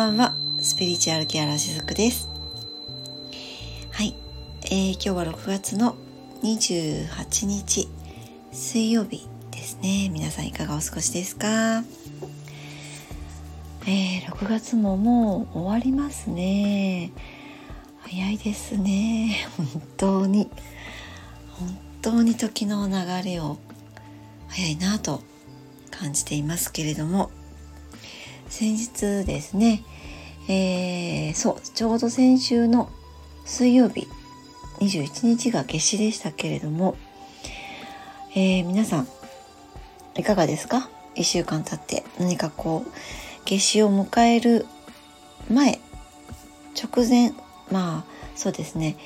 ばんは。スピリチュアルケアラーしずくです。はい、えー、今日は6月の28日水曜日ですね。皆さんいかがお過ごしですか？えー、6月ももう終わりますね。早いですね。本当に。本当に時の流れを早いなと感じていますけれども。先日ですね、えー、そうちょうど先週の水曜日21日が夏至でしたけれども、えー、皆さんいかがですか？1週間経って何かこう夏至を迎える前直前まあそうですね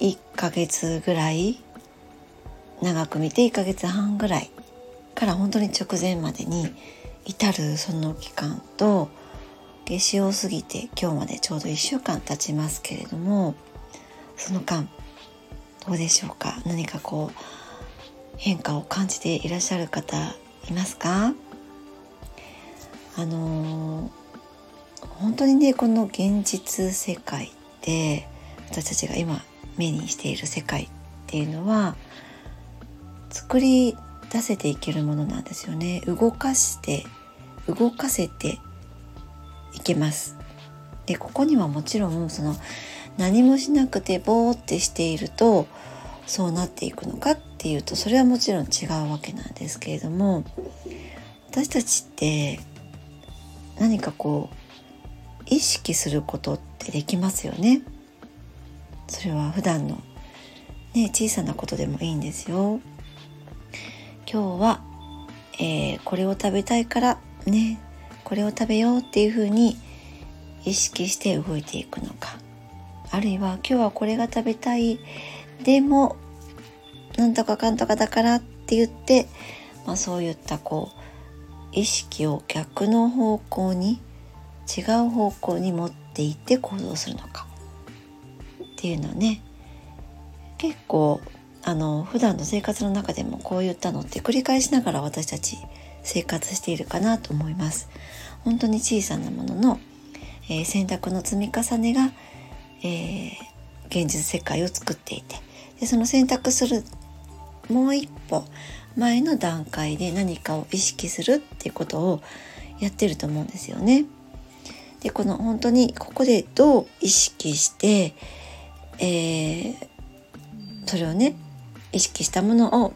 1ヶ月ぐらい長く見て1ヶ月半ぐらいから本当に直前までに至るその期間と夏至を過ぎて今日までちょうど1週間経ちますけれどもその間どうでしょうか？何かこう変化を感じていらっしゃる方いますか？あのー、本当にねこの現実世界で私たちが今目にしている世界っていうのは作り出せていけるものなんですよね。動かして動かせていけます。でここにはもちろんその何もしなくてボーってしているとそうなっていくのかっていうとそれはもちろん違うわけなんですけれども私たちって何かこう意識することってできますよね。それは普段のね小さなことでもいいんですよ。今日は、えー、これを食べたいからねこれを食べようっていうふうに意識して動いていくのか。あるいは今日はこれが食べたい。でもなんとかかんとかだからって言って、まあ、そういったこう意識を逆の方向に違う方向に持っていって行動するのか。っていうのはね結構あの普段の生活の中でもこういったのって繰り返しながら私たち生活しているかなと思います。本当に小さなものの、えー、選択の積み重ねが、えー、現実世界を作っていてでその選択するもう一歩前の段階で何かを意識するっていうことをやってると思うんですよね。でこの本当にここでどう意識して、えー、それをね意識したものを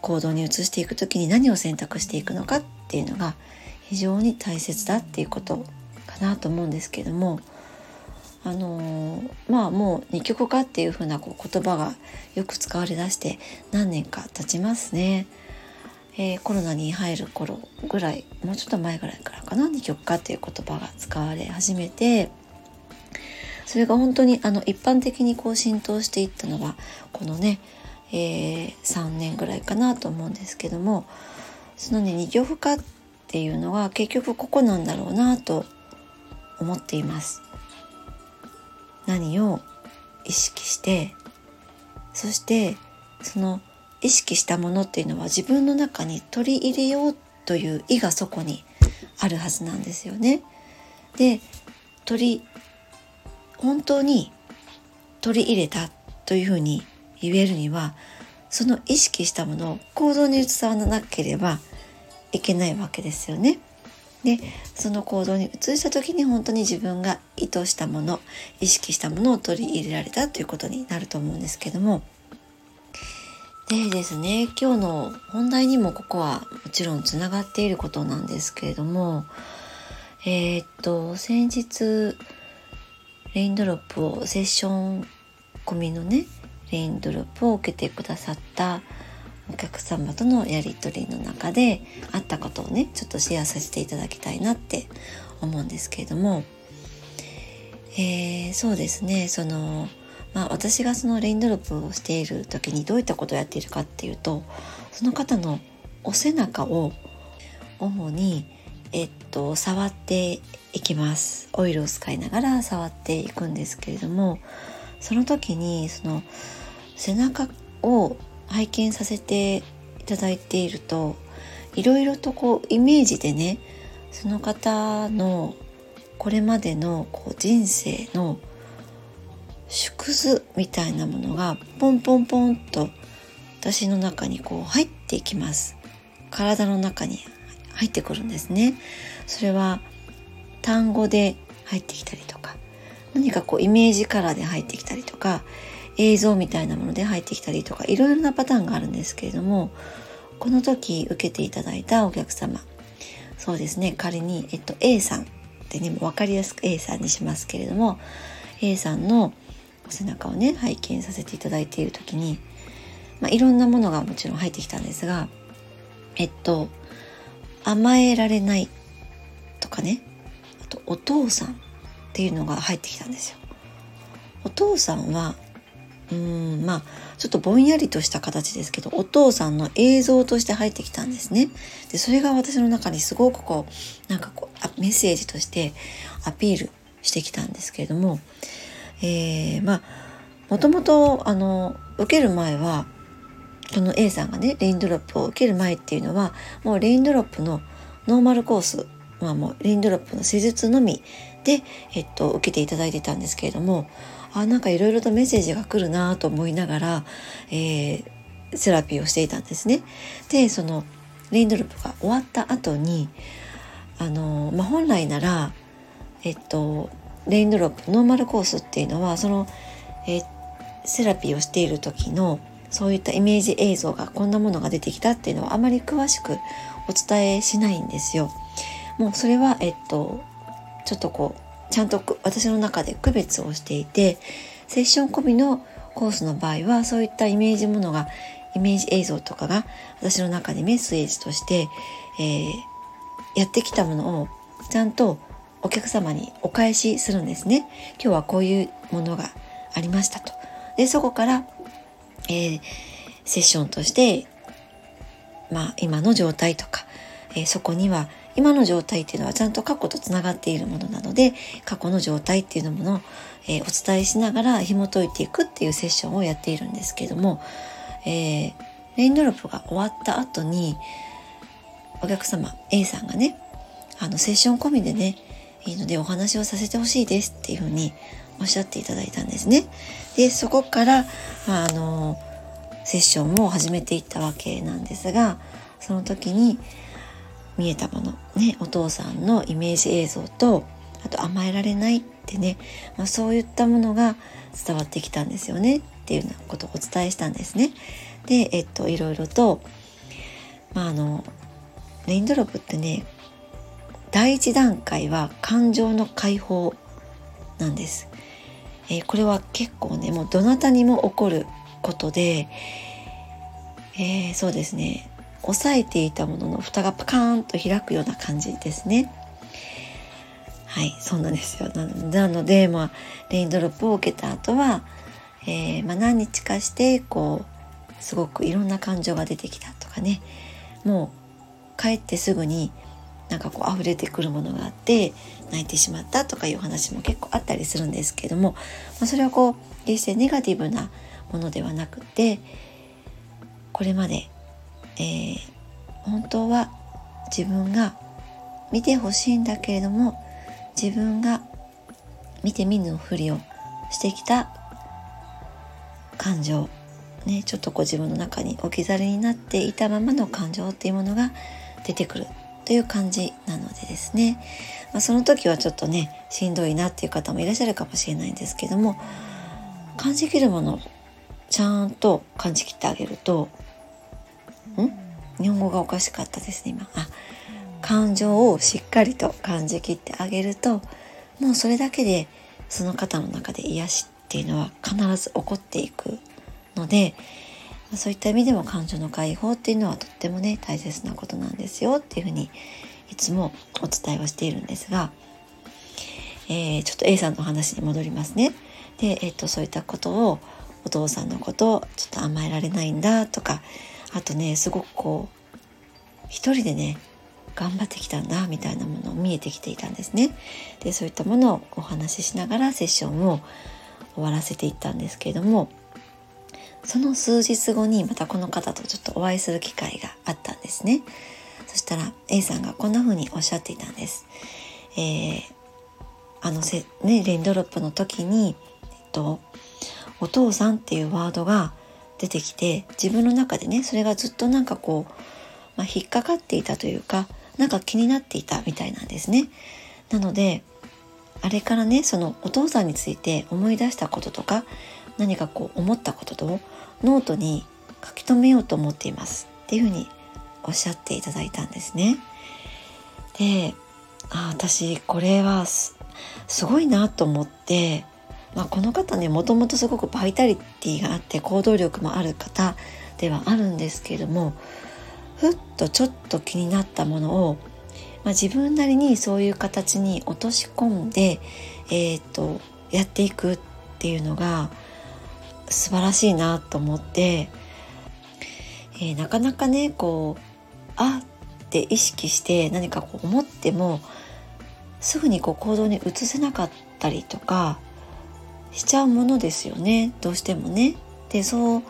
行動に移していく時に何を選択していくのかっていうのが非常に大切だっていうことかなと思うんですけどもあのー、まあもう二極化っていう風なこう言葉がよく使われだして何年か経ちますね。えー、コロナに入る頃ぐらいもうちょっと前ぐらいからかな二極化っていう言葉が使われ始めてそれが本当にあの一般的にこう浸透していったのはこのね、えー、3年ぐらいかなと思うんですけどもそのね二極化っていうのは結局ここなんだろうなと思っています。何を意識してそしてその意識したものっていうのは自分の中に取り入れようという意がそこにあるはずなんですよね。で取り本当に取り入れたというふうに言えるにはその意識したものを行動に移さなければいけないわけですよね。でその行動に移した時に本当に自分が意図したもの意識したものを取り入れられたということになると思うんですけどもでですね今日の本題にもここはもちろんつながっていることなんですけれどもえー、っと先日レインドロップをセッション込みのねレインドロップを受けてくださったお客様とのやり取りの中であったことをねちょっとシェアさせていただきたいなって思うんですけれども、えー、そうですね。その、まあ、私がそのレインドロップをしている時にどういったことをやっているかっていうとその方のお背中を主にえっと触っていきます。オイルを使いながら触っていくんですけれどもその時にその背中を拝見させていただいているといろいろとこうイメージでねその方のこれまでのこう人生の縮図みたいなものがポンポンポンと私の中にこう入っていきます。体の中に入ってくるんですね。それは単語で入ってきたりとか何かこうイメージカラーで入ってきたりとか映像みたいなもので入ってきたりとかいろいろなパターンがあるんですけれどもこの時受けていただいたお客様そうですね仮に、えっと、A さんってね分かりやすく A さんにしますけれども A さんの背中をね拝見させていただいている時に、まあ、いろんなものがもちろん入ってきたんですがえっと甘えられないとかねあとお父さんっていうのが入ってきたんですよ。お父さんはうんまあちょっとぼんやりとした形ですけどお父さんの映像として入ってきたんですね。でそれが私の中にすごくこうなんかこうメッセージとしてアピールしてきたんですけれども、えー、まあもともとあの受ける前はこの A さんがねレインドロップを受ける前っていうのはもうレインドロップのノーマルコースまあもうレインドロップの施術のみで、えっと、受けていただいてたんですけれどもあなんかいろいろとメッセージが来るなと思いながら、えー、セラピーをしていたんですね。でそのレインドロップが終わった後にあの、まあ、本来ならえっとレインドロップノーマルコースっていうのはその、えセラピーをしている時のそういったイメージ映像がこんなものが出てきたっていうのはあまり詳しくお伝えしないんですよ。もうそれはえっとちょっとこうちゃんと私の中で区別をしていてセッション込みのコースの場合はそういったイメージものがイメージ映像とかが私の中でメッセージとして、えー、やってきたものをちゃんとお客様にお返しするんですね。今日はこういうものがありましたと。でそこから、えー、セッションとしてまあ今の状態とか、えー、そこには今の状態っていうのはちゃんと過去とつながっているものなので過去の状態っていうものを、えー、お伝えしながら紐解いていくっていうセッションをやっているんですけども、えー、レインドロップが終わった後にお客様 A さんがねあのセッション込みでねいいのでお話をさせてほしいですっていうふうにおっしゃっていただいたんですね。でそこから、まあ、あのセッションも始めていったわけなんですがその時に見えたもの、ね、お父さんのイメージ映像とあと甘えられないってね、まあ、そういったものが伝わってきたんですよねっていうようなことをお伝えしたんですね。で、えっと、いろいろと、まあ、あのレインドロップってね第一段階は感情の解放なんです。えー、これは結構ねもうどなたにも起こることで、えー、そうですね押さえていたものの蓋がパカーンと開くような感じですね。はい、そうなんですよ。なので、まあ、レインドロップを受けた後は、えー、まあ、何日かして、こう、すごくいろんな感情が出てきたとかね、もう帰ってすぐになんかこう溢れてくるものがあって泣いてしまったとかいう話も結構あったりするんですけども、まあ、それはこう決してネガティブなものではなくてこれまでえー、本当は自分が見てほしいんだけれども自分が見て見ぬふりをしてきた感情ねちょっとこう自分の中に置き去りになっていたままの感情っていうものが出てくるという感じなのでですね、まあ、その時はちょっとねしんどいなっていう方もいらっしゃるかもしれないんですけども感じきるものをちゃんと感じきってあげると日本語がおかしかったですね今あ感情をしっかりと感じきってあげるともうそれだけでその方の中で癒しっていうのは必ず起こっていくのでそういった意味でも感情の解放っていうのはとってもね大切なことなんですよっていうふうにいつもお伝えをしているんですが、えー、ちょっと A さんの話に戻りますね。で、えー、っとそういったことをお父さんのことをちょっと甘えられないんだとかあとねすごくこう一人でね頑張ってきたんだみたいなものを見えてきていたんですね。でそういったものをお話ししながらセッションを終わらせていったんですけれどもその数日後にまたこの方とちょっとお会いする機会があったんですね。そしたら A さんがこんな風におっしゃっていたんです。えー、あのせ、ね、レインドロップの時に、えっと、お父さんっていうワードが出てきて自分の中でねそれがずっとなんかこう、まあ、引っかかっていたというかなんか気になっていたみたいなんですね。なのであれからねそのお父さんについて思い出したこととか何かこう思ったこととノートに書き留めようと思っていますっていうふうにおっしゃっていただいたんですね。であ私これはすごいなと思って、まあ、この方ねもともとすごくバイタリティがあって行動力もある方ではあるんですけれどもふっとちょっと気になったものを、まあ、自分なりにそういう形に落とし込んで、えーと、やっていくっていうのが素晴らしいなと思って、えー、なかなかねこうあって意識して何かこう思ってもすぐにこう行動に移せなかったりとかしちゃうものですよねどうしてもね。でそう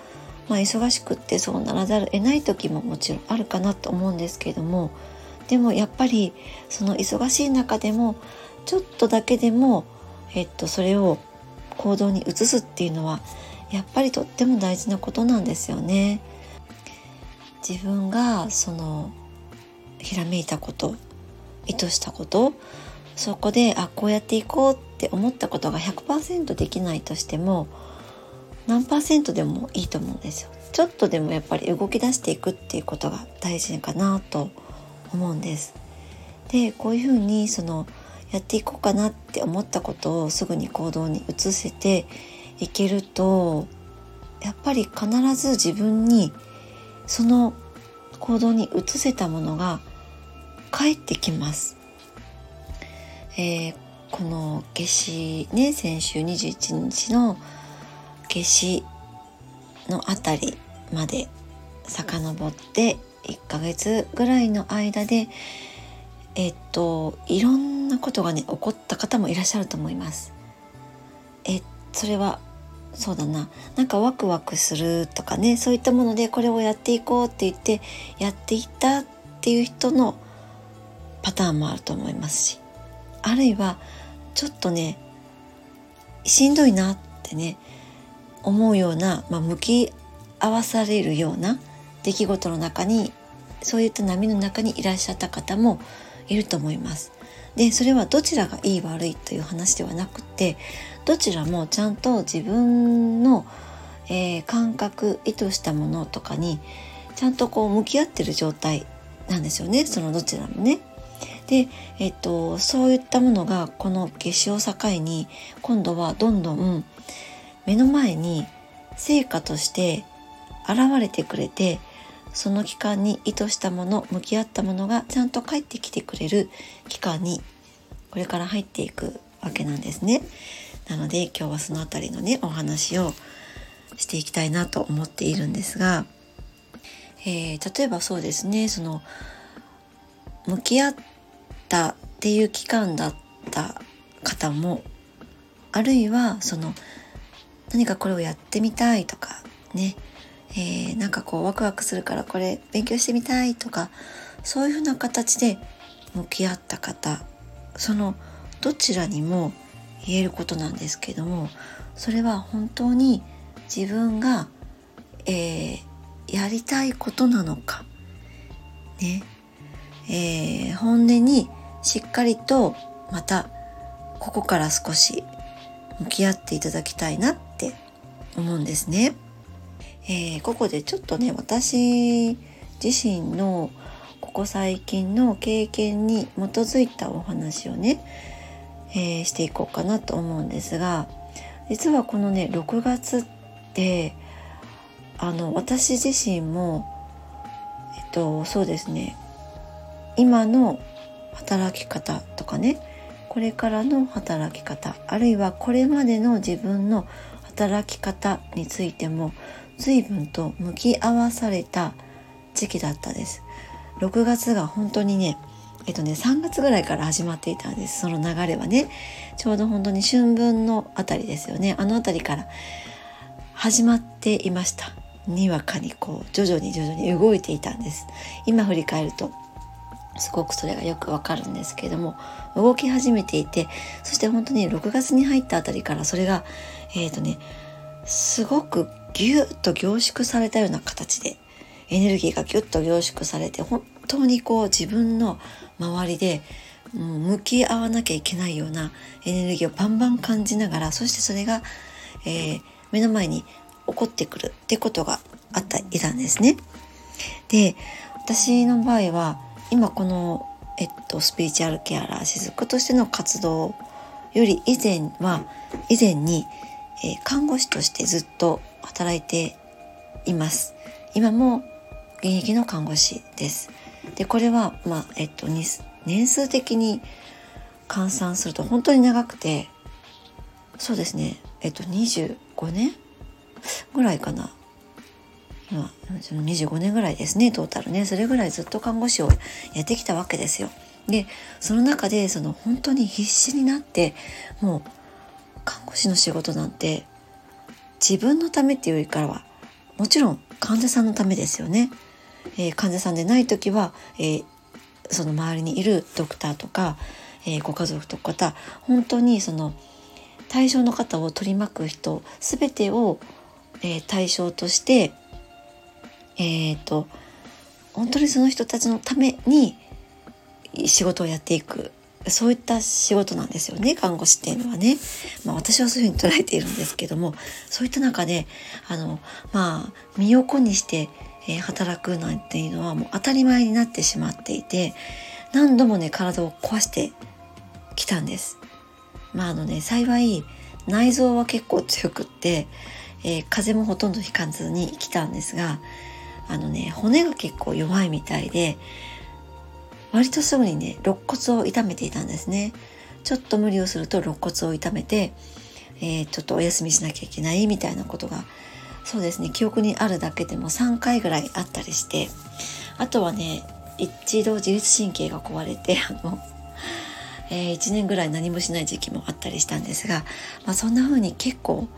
まあ、忙しくってそうならざるを得ない時ももちろんあるかなと思うんですけれどもでもやっぱりその忙しい中でもちょっとだけでも、えっと、それを行動に移すっていうのはやっぱりとっても大事なことなんですよね。自分がそのひらめいたこと意図したことそこであこうやっていこうっって思ったことが100%できないとしても何パーセントでもいいと思うんですよ。ちょっとでもやっぱり動き出していくっていうことが大事かなと思うんです。でこういうふうにそのやっていこうかなって思ったことをすぐに行動に移せていけるとやっぱり必ず自分にその行動に移せたものが返ってきます。えー、この夏至ね先週21日の夏至のあたりまで遡って1ヶ月ぐらいの間でえっといろんなことがね起こった方もいらっしゃると思います。えそれはそうだななんかワクワクするとかねそういったものでこれをやっていこうって言ってやっていったっていう人のパターンもあると思いますしあるいはちょっとねしんどいなってね思うような、まあ、向き合わされるような出来事の中にそういった波の中にいらっしゃった方もいると思います。でそれはどちらがいい悪いという話ではなくてどちらもちゃんと自分の、えー、感覚意図したものとかにちゃんとこう向き合ってる状態なんですよねそのどちらもね。で、えっと、そういったものがこの夏至を境に今度はどんどん目の前に成果として現れてくれてその期間に意図したもの向き合ったものがちゃんと返ってきてくれる期間にこれから入っていくわけなんですね。なので今日はその辺りのねお話をしていきたいなと思っているんですが、えー、例えばそうですねその向き合ったっていう期間だった方もあるいはその何かこれをやってみたいとかね、えー、なんかこうワクワクするからこれ勉強してみたいとかそういうふうな形で向き合った方そのどちらにも言えることなんですけどもそれは本当に自分が、えー、やりたいことなのかね、えー、本音にしっかりとまたここから少し向き合っていただきたいなって思うんですね。えー、ここでちょっとね私自身のここ最近の経験に基づいたお話をね、えー、していこうかなと思うんですが実はこのね6月ってあの私自身もえっとそうですね今の働き方とかねこれからの働き方あるいはこれまでの自分の働き方についても随分と向き合わされた時期だったです。6月が本当にねえっとね3月ぐらいから始まっていたんです。その流れはね。ちょうど本当に春分のあたりですよね。あのあたりから始まっていました。にわかにこう徐々に徐々に動いていたんです。今振り返ると。すごくそれがよくわかるんですけれども動き始めていてそして本当に6月に入ったあたりからそれがえっ、ー、とねすごくギュッと凝縮されたような形でエネルギーがギュッと凝縮されて本当にこう自分の周りでもう向き合わなきゃいけないようなエネルギーをバンバン感じながらそしてそれが、えー、目の前に起こってくるってことがあったいたんですね。で私の場合は今この、えっと、スピリチュアルケアラー雫としての活動より以前は以前に、えー、看護師としてずっと働いています。今も現役の看護師です。でこれは、まあえっと、年数的に換算すると本当に長くてそうですねえっと25年ぐらいかな今25年ぐらいですねトータルねそれぐらいずっと看護師をやってきたわけですよ。でその中でその本当に必死になってもう看護師の仕事なんて自分のためっていうよりからはもちろん患者さんのためですよね。えー、患者さんでない時は、えー、その周りにいるドクターとか、えー、ご家族とか本当にその対象の方を取り巻く人全てを、えー、対象としてえっ、ー、と本当にその人たちのために仕事をやっていくそういった仕事なんですよね看護師っていうのはね、まあ、私はそういうふうに捉えているんですけどもそういった中であのまあ身を粉にしてえー、働くなんていうのはもう当たり前になってしまっていて何度もね体を壊してきたんです。まああのね幸い内臓は結構強くって、えー、風邪もほとんどひかずに来たんですがあのね骨が結構弱いみたいで割とすぐにね肋骨を痛めていたんですね。ちょっと無理をすると肋骨を痛めて、えー、ちょっとお休みしなきゃいけないみたいなことがそうですね記憶にあるだけでも3回ぐらいあったりしてあとはね一度自律神経が壊れて あの、えー、1年ぐらい何もしない時期もあったりしたんですが、まあ、そんな風に結構、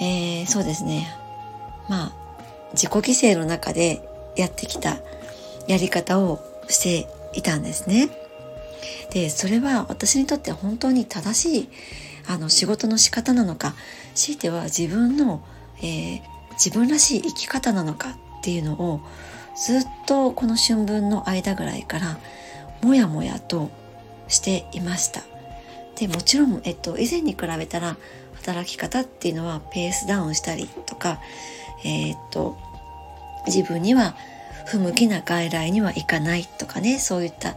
えー、そうですねまあ自己犠牲の中でやってきたやり方をしていたんですね。でそれは私にとって本当に正しいあの仕事の仕方なのか強いては自分のえー、自分らしい生き方なのかっていうのをずっとこの春分の間ぐらいからもやもやとしていました。でもちろん、えっと、以前に比べたら働き方っていうのはペースダウンしたりとか、えー、っと自分には不向きな外来には行かないとかねそういった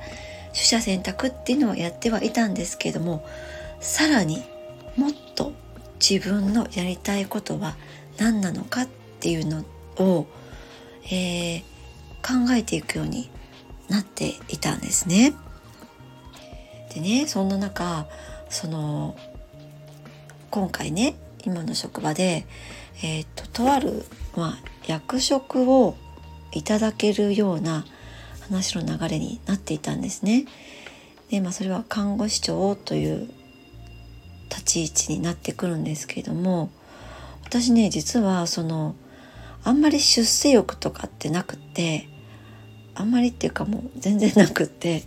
取捨選択っていうのをやってはいたんですけれどもさらにもっと自分のやりたいことは何なのかっていうのを、えー、考えていくようになっていたんですね。でねそんな中その今回ね今の職場で、えーと、とある、まあ、役職をいただけるような話の流れになっていたんですね。でまあそれは看護師長という立ち位置になってくるんですけれども私ね実はそのあんまり出世欲とかってなくってあんまりっていうかもう全然なくって、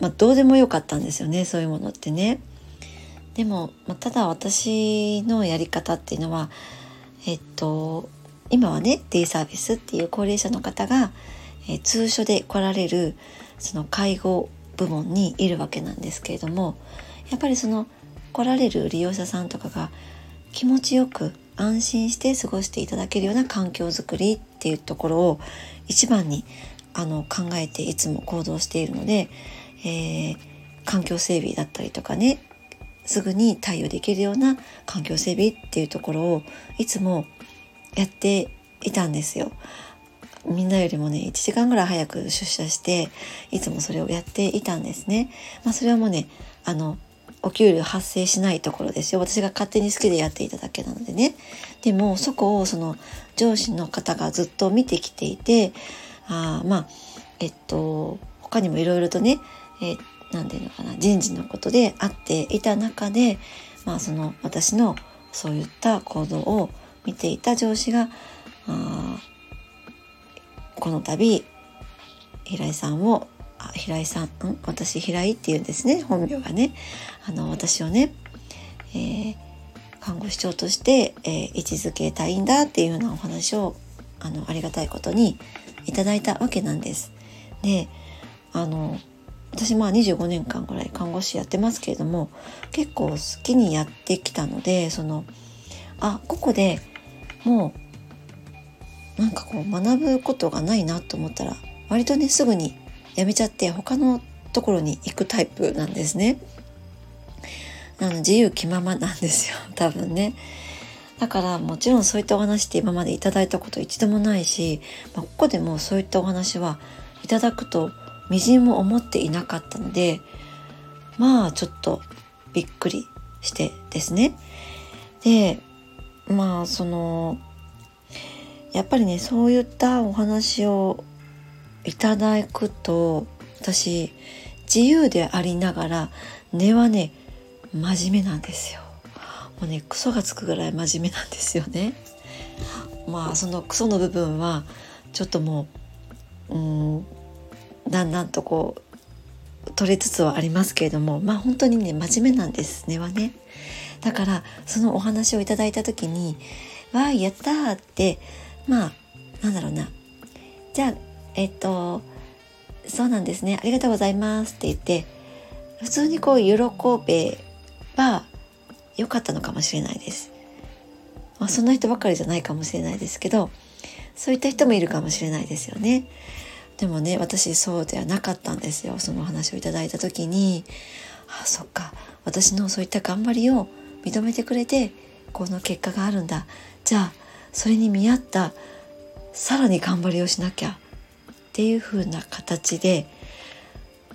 まあ、どうでもよかったんですよねそういうものってね。でも、まあ、ただ私のやり方っていうのはえっと今はねデイサービスっていう高齢者の方が、えー、通所で来られるその介護部門にいるわけなんですけれどもやっぱりその来られる利用者さんとかが気持ちよく安心して過ごしていただけるような環境づくりっていうところを一番にあの考えていつも行動しているので、えー、環境整備だったりとかねすぐに対応できるような環境整備っていうところをいつもやっていたんですよ。みんなよりもね1時間ぐらい早く出社していつもそれをやっていたんですね。まあ、それはもうねあのお給料発生しないところですよ私が勝手に好きでやっていただけなのでねでもそこをその上司の方がずっと見てきていてあまあえっと他にもいろいろとねえ何て言うのかな人事のことであっていた中でまあその私のそういった行動を見ていた上司があこの度平井さんをあ平井さん、ん、私平井っていうんですね本名がねあの私をね、えー、看護師長として、えー、位置づけたいんだっていうようなお話をあのありがたいことにいただいたわけなんです。であの私まあ25年間ぐらい看護師やってますけれども結構好きにやってきたのでそのあここでもうなんかこう学ぶことがないなと思ったら割とねすぐにやめちゃって他のところに行くタイプなんですね。あの自由気ままなんですよ 多分ね。だからもちろんそういったお話って今までいただいたこと一度もないし、まあ、ここでもそういったお話はいただくとみじんも思っていなかったのでまあちょっとびっくりしてですね。でまあそのやっぱりねそういったお話をいただくと私自由でありながら根はね真面目なんですよ。もうねクソがつくぐらい真面目なんですよね。まあそのクソの部分はちょっともううんだんだんとこう取れつつはありますけれどもまあ本当にね真面目なんです根はね。だからそのお話をいただいた時に「わあやった!」ってまあなんだろうなじゃあえっとそうなんですねありがとうございますって言って普通にこう喜べば良かったのかもしれないです。まあ、その人ばかりじゃないかもしれないですけどそういった人もいるかもしれないですよね。でもね私そうではなかったんですよ。その話をいただいた時にあそっか。私のそういった頑張りを認めてくれてこの結果があるんだ。じゃあそれに見合ったさらに頑張りをしなきゃ。っていう風な形で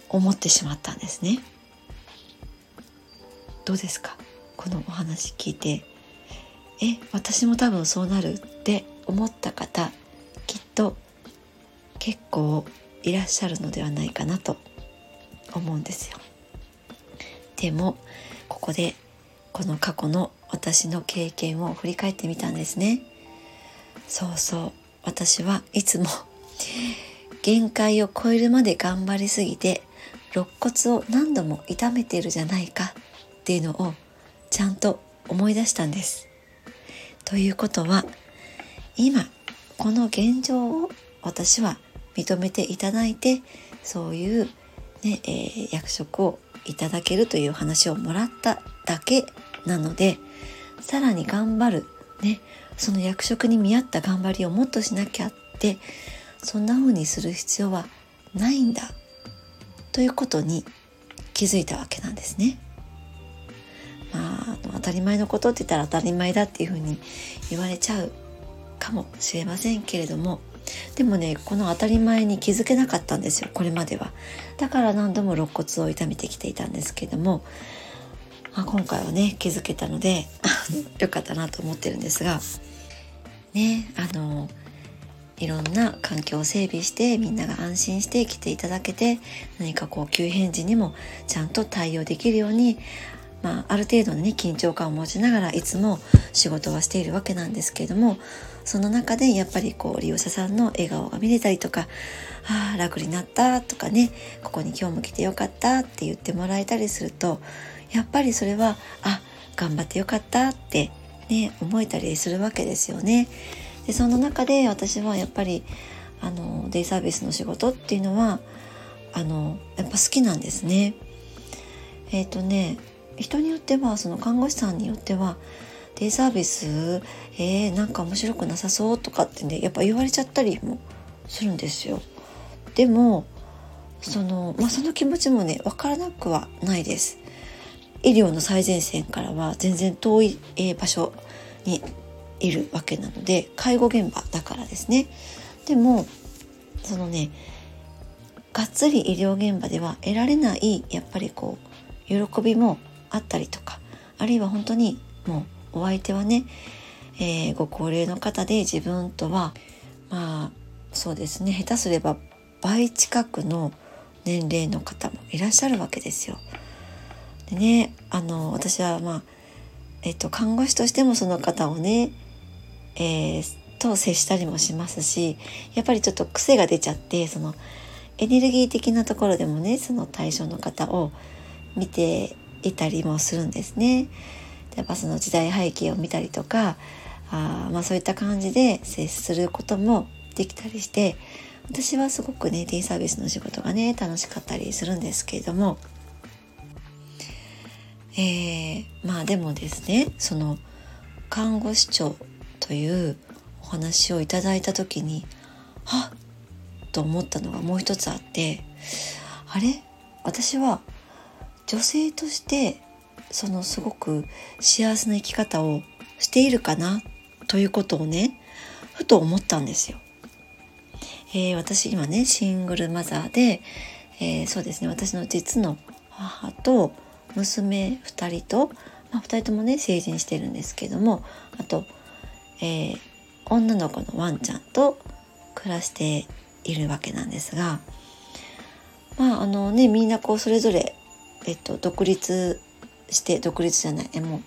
思ってしまったんですね。どうですか？このお話聞いて。え私も多分そうなるって思った方きっと結構いらっしゃるのではないかなと思うんですよ。でもここでこの過去の私の経験を振り返ってみたんですね。そうそう私はいつも 限界を超えるまで頑張りすぎて肋骨を何度も痛めているじゃないかっていうのをちゃんと思い出したんです。ということは今この現状を私は認めていただいてそういう、ねえー、役職をいただけるという話をもらっただけなのでさらに頑張る、ね、その役職に見合った頑張りをもっとしなきゃってそんな風にする必要はないんだということに気づいたわけなんですね。まあ当たり前のことって言ったら当たり前だっていう風に言われちゃうかもしれませんけれどもでもねこの当たり前に気づけなかったんですよこれまでは。だから何度も肋骨を痛めてきていたんですけども、まあ、今回はね気づけたので よかったなと思ってるんですがねあのいろんな環境を整備してみんなが安心して来ていただけて何かこう急変時にもちゃんと対応できるように、まあ、ある程度のね緊張感を持ちながらいつも仕事はしているわけなんですけれどもその中でやっぱりこう利用者さんの笑顔が見れたりとか「ああ楽になった」とかね「ここに今日も来てよかった」って言ってもらえたりするとやっぱりそれは「あ頑張ってよかった」ってね思えたりするわけですよね。でその中で私はやっぱりあのデイサービスの仕事っていうのはあのやっぱ好きなんですね。えっ、ー、とね人によってはその看護師さんによってはデイサービスえー、なんか面白くなさそうとかってねやっぱ言われちゃったりもするんですよ。でもその,、まあ、その気持ちもね分からなくはないです。医療の最前線からは全然遠い、えー、場所にいるわけなので介護現場だからですねでもそのねがっつり医療現場では得られないやっぱりこう喜びもあったりとかあるいは本当にもうお相手はね、えー、ご高齢の方で自分とはまあそうですね下手すれば倍近くの年齢の方もいらっしゃるわけですよ。でねあの私はまあえっと看護師としてもその方をねえー、と接したりもしますしやっぱりちょっと癖が出ちゃってそのエネルギー的なところでもねその対象の方を見ていたりもするんですね。やっぱその時代背景を見たりとかあまあそういった感じで接することもできたりして私はすごくねデイサービスの仕事がね楽しかったりするんですけれどもえー、まあでもですねその看護師長というお話をいただいた時にはっと思ったのがもう一つあってあれ？私は女性としてそのすごく幸せな生き方をしているかなということをねふと思ったんですよ。えー、私今ねシングルマザーで、えー、そうですね私の実の母と娘2人と、まあ、2人ともね成人してるんですけどもあと、えー、女の子のワンちゃんと暮らしているわけなんですがまああのねみんなこうそれぞれ、えっと、独立して独立じゃないえもう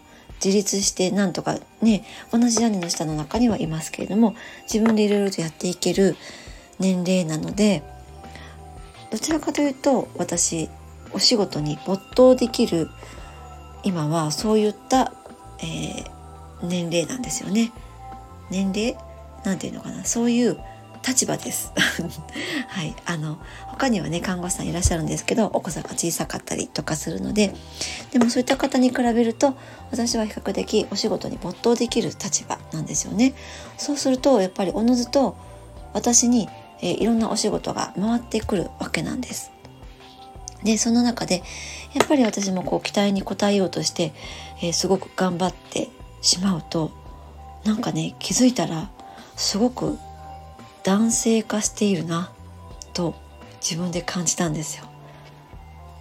自立してなんとかね同じ屋根の下の中にはいますけれども自分でいろいろとやっていける年齢なのでどちらかというと私お仕事に没頭できる今はそういった、えー、年齢なんですよね。年齢？なんていうのかなそういう立場です。はい、あの他にはね看護師さんいらっしゃるんですけどお子さんが小さかったりとかするのででもそういった方に比べると私は比較的お仕事に没頭できる立場なんですよね。そうするとやっぱりおのずと私に、え、いろんなお仕事が回ってくるわけなんです。でその中でやっぱり私もこう期待に応えようとして、えー、すごく頑張ってしまうとなんかね気づいたらすごく男性化しているなと自分で感じたんですよ。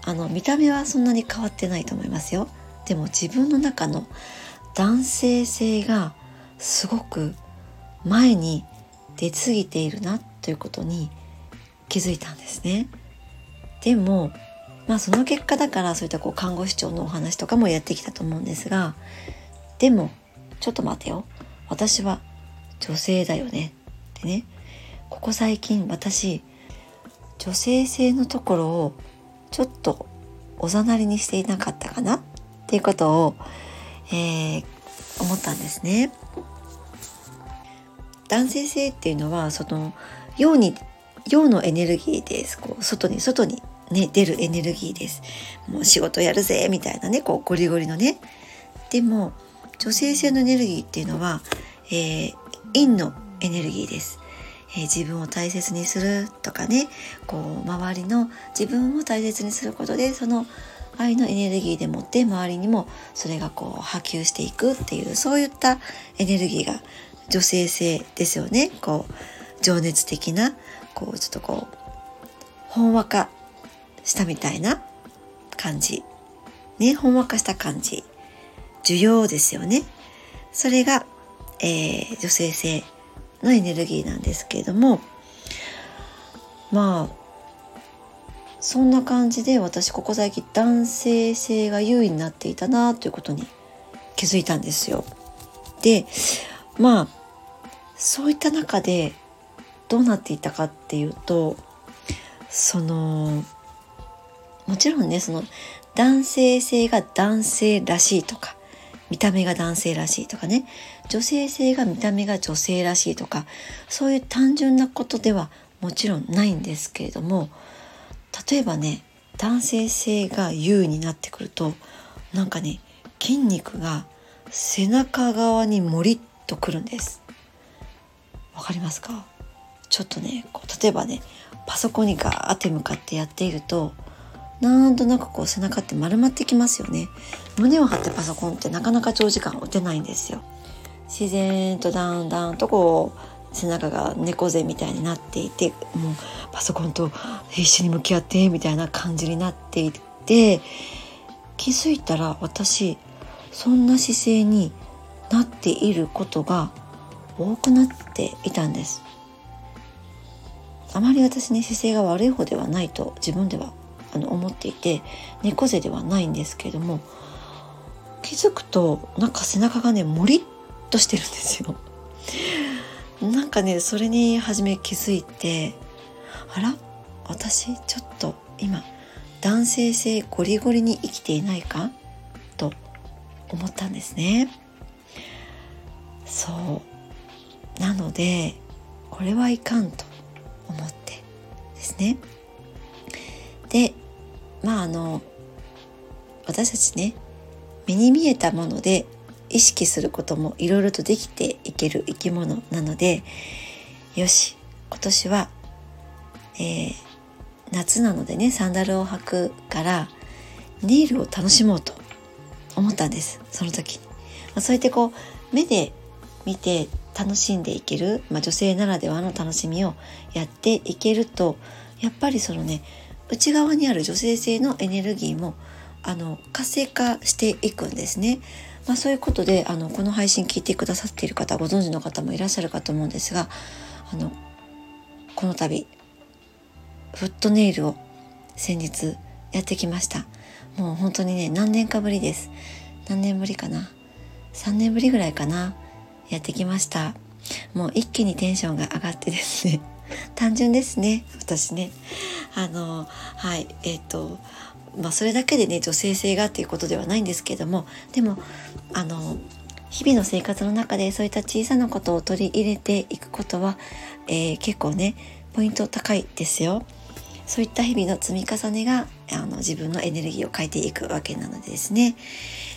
あの見た目はそんなに変わってないと思いますよ。でも自分の中の男性性がすごく前に出過ぎているなということに気づいたんですね。でもまあその結果だからそういったこう看護師長のお話とかもやってきたと思うんですがでもちょっと待てよ私は女性だよねってねここ最近私女性性のところをちょっとおざなりにしていなかったかなっていうことを、えー、思ったんですね。男性性っていうのはその陽に陽のエネルギーです。こう外に外にね出るエネルギーです。もう仕事やるぜみたいなねこうゴリゴリのね。でも女性性のエネルギーっていうのは、えー、陰のエネルギーです。えー、自分を大切にするとかねこう周りの自分を大切にすることでその愛のエネルギーでもって周りにもそれがこう波及していくっていうそういったエネルギーが女性性ですよね。こう情熱的なこうちょっとこうほんわかしたみたいな感じ。ねほんわかした感じ。需要ですよね。それが、えー、女性性のエネルギーなんですけれどもまあそんな感じで私ここ最近男性性が優位になっていたなということに気づいたんですよ。でまあそういった中でどうなっていたかっていうとそのもちろんねその男性性が男性らしいとか見た目が男性らしいとかね。女性性が見た目が女性らしいとか。そういう単純なことではもちろんないんですけれども。例えばね男性性が優位になってくるとなんかね筋肉が背中側にもりっとくるんです。わかりますか？ちょっとねこう例えばねパソコンにガーって向かってやっているとなんとなくこう背中って丸まってきますよね。胸を張ってパソコンってなかなか長時間打てないんですよ。自然とだんだんとこう背中が猫背みたいになっていてもうパソコンと必死に向き合ってみたいな感じになっていて気づいたら私そんな姿勢になっていることが多くなっていたんです。あまり私に姿勢が悪い方ではないと自分ではあの思っていて猫背ではないんですけれども気づくとなんか背中がねもりっとしてるんですよ。なんかねそれに初め気づいてあら私ちょっと今男性性ゴリゴリに生きていないか？と思ったんですね。そう。なのでこれはいかんと思ってですね。まああの私たちね目に見えたもので意識することもいろいろとできていける生き物なのでよし今年は、えー、夏なのでねサンダルを履くからネイルを楽しもうと思ったんですその時。に、まあ、そうやってこう目で見て楽しんでいける、まあ、女性ならではの楽しみをやっていけるとやっぱりそのね内側にある女性性のエネルギーもあの活性化していくんですね。まあ、そういうことであのこの配信聞いてくださっている方ご存知の方もいらっしゃるかと思うんですがあのこの度フットネイルを先日やってきました。もう本当にね何年かぶりです。何年ぶりかな？3年ぶりぐらいかな？やってきました。もう一気にテンションが上がってですね。単純ですね。私ね。あのはい。えっ、ー、とまあそれだけでね女性性がっていうことではないんですけども。でもあの日々の生活の中でそういった小さなことを取り入れていくことは、えー、結構ねポイント高いですよ。そういった日々の積み重ねがあの自分のエネルギーを変えていくわけなのでですね。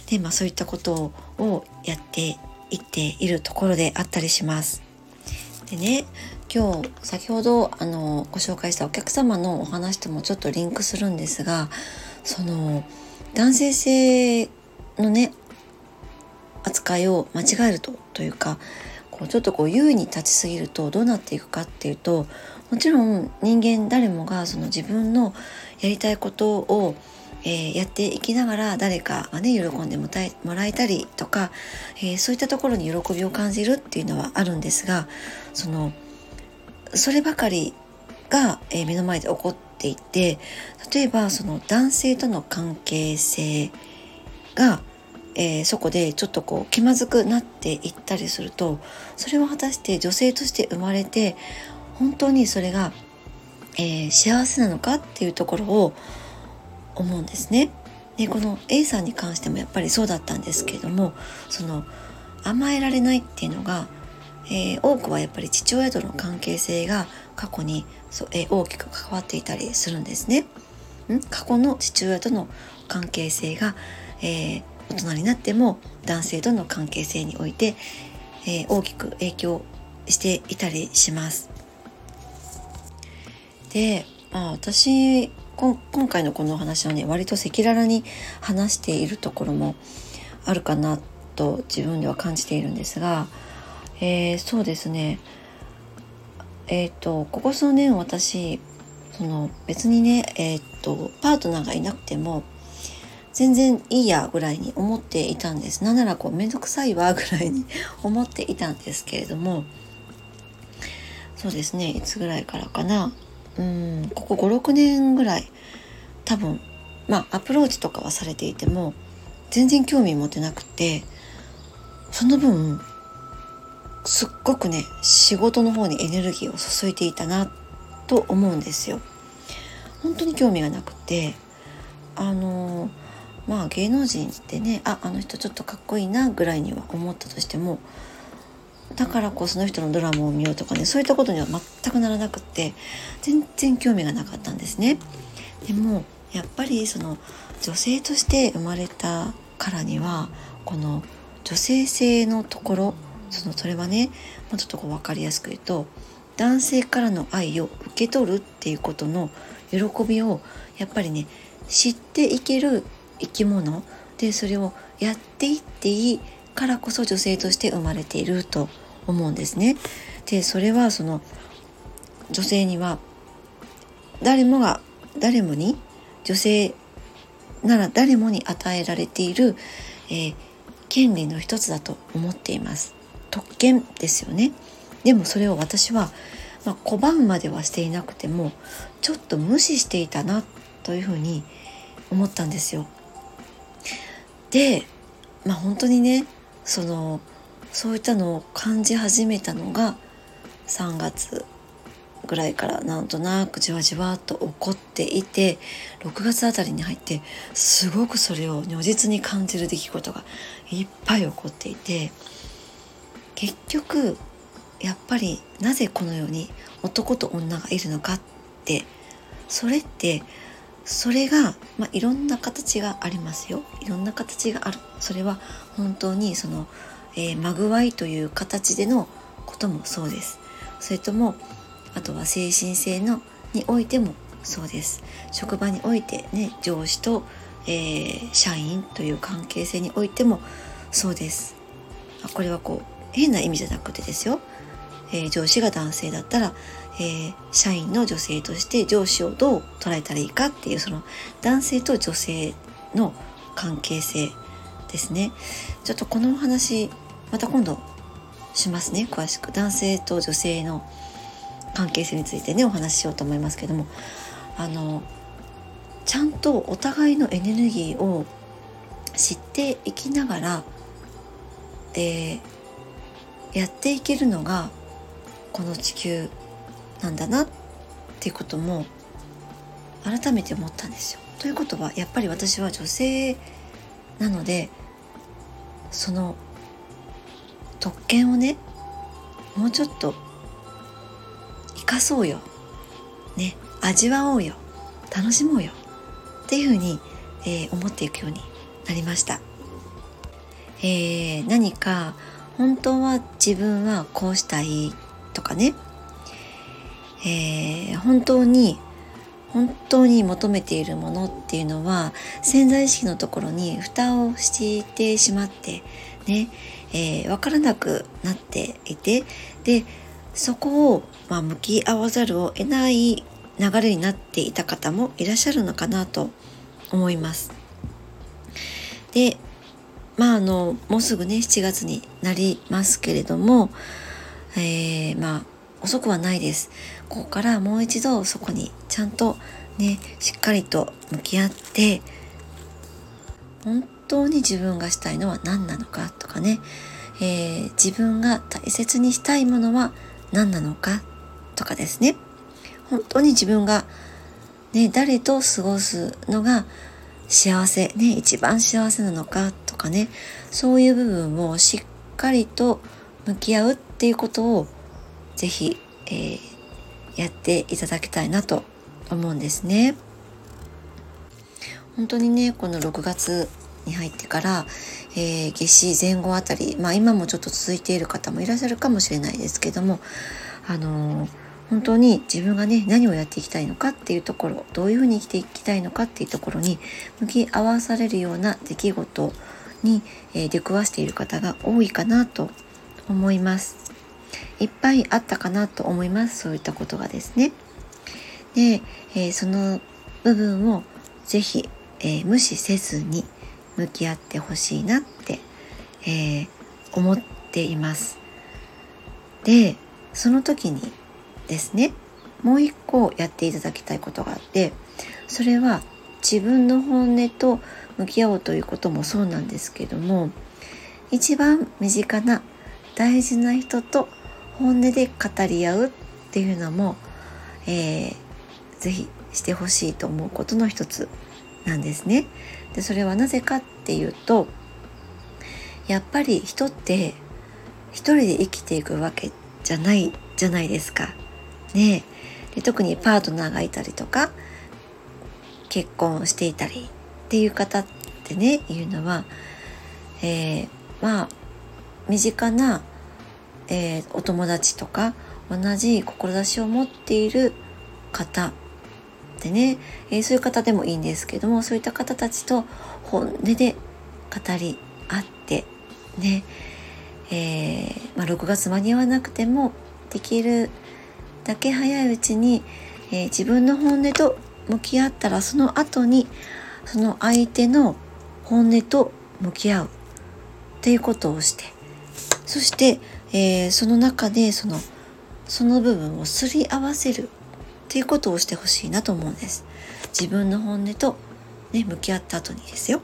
で、まあ、そういったことをやっていっているところであったりします。でね今日先ほどあのご紹介したお客様のお話ともちょっとリンクするんですがその男性性のね扱いを間違えるとというかこうちょっとこう優位に立ちすぎるとどうなっていくかっていうともちろん人間誰もがその自分のやりたいことを、えー、やっていきながら誰かがね喜んでもらえたりとか、えー、そういったところに喜びを感じるっていうのはあるんですがそのそればかりが、えー、目の前で起こっていて例えばその男性との関係性がえー、そこでちょっとこう気まずくなっていったりするとそれは果たして女性として生まれて本当にそれが、えー、幸せなのかっていうところを思うんですね。でこの A さんに関してもやっぱりそうだったんですけれどもその甘えられないっていうのが、えー、多くはやっぱり父親との関係性が過去にそ、えー、大きく関わっていたりするんですね。ん？過去の父親との関係性が、えー、大人になっても男性との関係性において、えー、大きく影響していたりします。で、まあ、私今回のこのお話はね割と赤裸々に話しているところもあるかなと自分では感じているんですが、えー、そうですね。えっ、ー、とここ数年私その別にねえっ、ー、とパートナーがいなくても全然いいやぐらいに思っていたんです。なんならこう面倒くさいわぐらいに 思っていたんですけれどもそうですね。いつぐらいからかな。うんここ56年ぐらい多分まあアプローチとかはされていても全然興味持てなくてその分すっごくね仕事の方にエネルギーを注いでいたなと思うんですよ。本当に興味がなくてあのまあ芸能人ってねああの人ちょっとかっこいいなぐらいには思ったとしてもだからこうその人のドラマを見ようとかねそういったことには全くならなくって全然興味がなかったんですね。でもやっぱりその女性として生まれたからにはこの女性性のところそのそれはねもうちょっとこう分かりやすく言うと男性からの愛を受け取るっていうことの喜びをやっぱりね知っていける生き物でそれをやっていっていいからこそ女性として生まれていると思うんですね。でそれはその女性には誰もが誰もに女性なら誰もに与えられている、えー、権利の一つだと思っています。特権ですよね。でもそれを私は、まあ、拒むまではしていなくてもちょっと無視していたなというふうに思ったんですよ。でまあ本当にねそのそういったのを感じ始めたのが3月ぐらいからなんとなくじわじわと起こっていて6月あたりに入ってすごくそれを如実に感じる出来事がいっぱい起こっていて結局やっぱりなぜこのように男と女がいるのかってそれってそれが、まあ、いろんな形がありますよ。いろんな形がある。それは本当にその、えー、まぐわいという形でのこともそうです。それともあとは精神性のにおいてもそうです。職場においてね上司と、えー、社員という関係性においてもそうです。これはこう変な意味じゃなくてですよ、えー、上司が男性だったら、えー、社員の女性として上司をどう捉えたらいいかっていうその男性と女性の関係性ですね。ちょっとこのお話また今度しますね。詳しく。男性と女性の関係性についてねお話ししようと思いますけども。あのちゃんとお互いのエネルギーを知っていきながら、えー、やっていけるのがこの地球なんだなっていうことも改めて思ったんですよ。ということはやっぱり私は女性なのでその特権をねもうちょっと生かそうよ。ね味わおうよ。楽しもうよ。っていうふうに、えー、思っていくようになりました、えー、何か本当は自分はこうしたいとかね、えー、本当に本当に求めているものっていうのは潜在意識のところに蓋をしてしまってね、えー、分からなくなっていてでそこを、まあ、向き合わざるを得ない流れになっていた方もいらっしゃるのかなと思います。でまああのもうすぐね7月になりますけれども、えー、まあ遅くはないです。ここからもう一度そこにちゃんとねしっかりと向き合って本当に自分がしたいのは何なのかとかね、えー、自分が大切にしたいものは何なのかとかですね。本当に自分が、ね、誰と過ごすのが幸せ、ね、一番幸せなのかとかね。そういう部分をしっかりと向き合うっていうことをぜひ、えー、やっていただきたいなと思うんですね。本当にねこの6月に入ってから、えー、夏至前後あたり、まあ、今もちょっと続いている方もいらっしゃるかもしれないですけども、あのー、本当に自分がね何をやっていきたいのかっていうところどういうふうに生きていきたいのかっていうところに向き合わされるような出来事に、えー、出くわしている方が多いかなと思います。いっぱいあったかなと思いますそういったことがですね。で、えー、その部分をぜひ、えー、無視せずに向き合ってほしいなって、えー、思っています。でその時にですねもう一個やっていただきたいことがあってそれは自分の本音と向き合おうということもそうなんですけども一番身近な大事な人と本音で語り合うっていうのも、えー、ぜひしてほしいと思うことの一つなんですね。でそれはなぜかっていうとやっぱり人って一人で生きていくわけじゃないじゃないですか。ねで特にパートナーがいたりとか結婚していたりっていう方ってねいうのは、えー、まあ身近な、えー、お友達とか同じ志を持っている方でね、えー、そういう方でもいいんですけどもそういった方たちと本音で語り合ってね、えー、まあ、6月間に合わなくてもできるだけ早いうちに、えー、自分の本音と向き合ったらその後にその相手の本音と向き合うっていうことをしてそして、えー、その中でそのその部分をすり合わせるっていうことをしてほしいなと思うんです。自分の本音と、ね、向き合った後にですよ。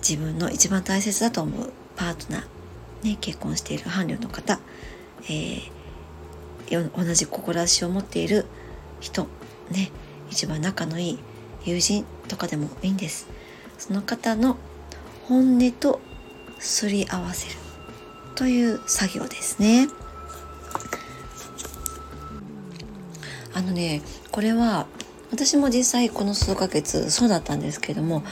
自分の一番大切だと思うパートナー、ね、結婚している伴侶の方、えー、同じ志を持っている人ね一番仲のいい友人とかでもいいんですその方の本音とすり合わせるという作業ですね。あのねこれは私も実際この数ヶ月そうだったんですけども、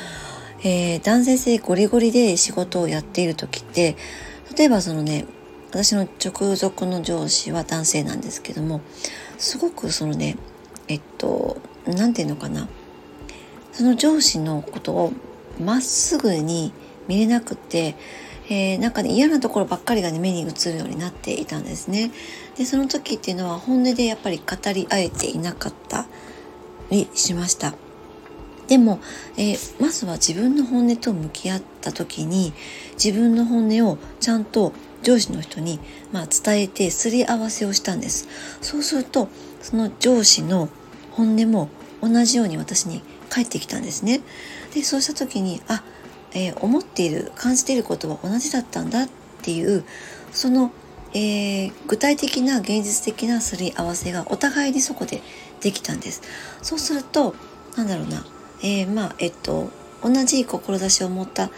えー、男性性ゴリゴリで仕事をやっている時って例えばそのね私の直属の上司は男性なんですけどもすごくそのねえっと何て言うのかな。その上司のことをまっすぐに見れなくて、えー、なんかね嫌なところばっかりがね目に映るようになっていたんですね。でその時っていうのは本音でやっぱり語り合えていなかったりしました。でも、えー、まずは自分の本音と向き合った時に自分の本音をちゃんと上司の人に、まあ、伝えてすり合わせをしたんです。そうするとその上司の本音も同じように私に返ってきたんですね。でそうした時にあ、えー、思っている感じていることは同じだったんだっていうその、えー、具体的な現実的なすり合わせがお互いにそこでできたんです。そうするとなんだろうな、えー、まあえっと同じ志を持った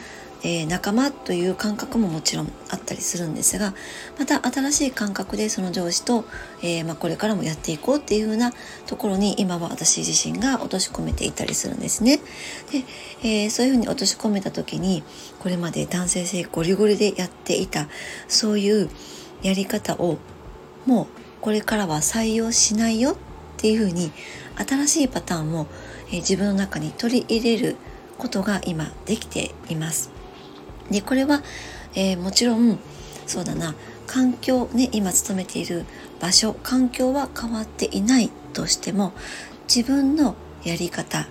えー、仲間という感覚ももちろんあったりするんですがまた新しい感覚でその上司と、えー、まあ、これからもやっていこうっていうふうなところに今は私自身が落とし込めていたりするんですね。で、えー、そういうふうに落とし込めた時にこれまで男性性ゴリゴリでやっていたそういうやり方をもうこれからは採用しないよっていうふうに新しいパターンも、え自分の中に取り入れることが今できています。でこれは、えー、もちろんそうだな環境ね今勤めている場所環境は変わっていないとしても自分のやり方、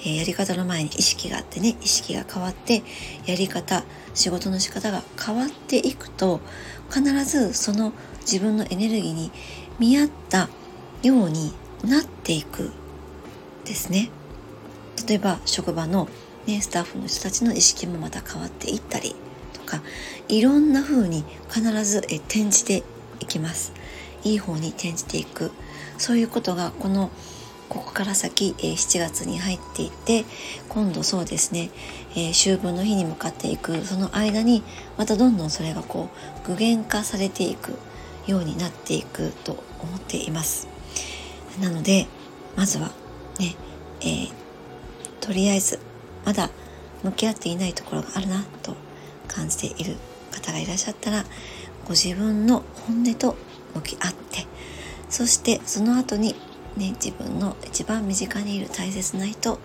えー、やり方の前に意識があってね意識が変わってやり方仕事の仕方が変わっていくと必ずその自分のエネルギーに見合ったようになっていくですね。例えば職場のね、スタッフの人たちの意識もまた変わっていったりとかいろんな風に必ずえ転じていきます。いい方に転じていく。そういうことがこのここから先、え7月に入っていって今度そうですね、え、秋分の日に向かっていく。その間にまたどんどんそれがこう具現化されていく。ようになっていく。と思っています。なのでまずはね、えー、とりあえずまだ向き合っていないところがあるなと感じている方がいらっしゃったらご自分の本音と向き合ってそしてその後にね自分の一番身近にいる大切な人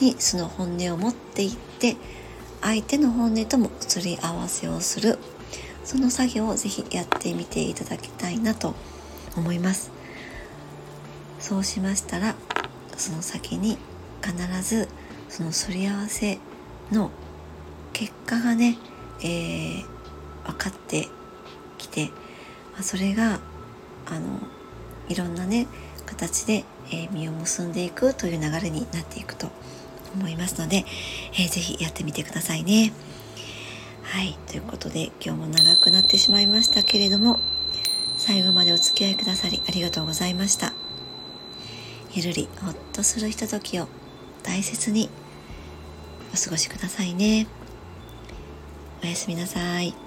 にその本音を持っていって相手の本音ともすり合わせをする。その作業をぜひやってみていただきたいなと思います。そうしましたらその先に必ずそのすり合わせの結果がね、えー、分かってきて、まあ、それがあのいろんなね形で、えー、実を結んでいくという流れになっていくと思いますので、えー、ぜひやってみてくださいね。はいということで今日も長くなってしまいましたけれども最後までお付き合いくださりありがとうございました。ゆるりほっとするひとときを大切にお過ごしくださいね。おやすみなさい「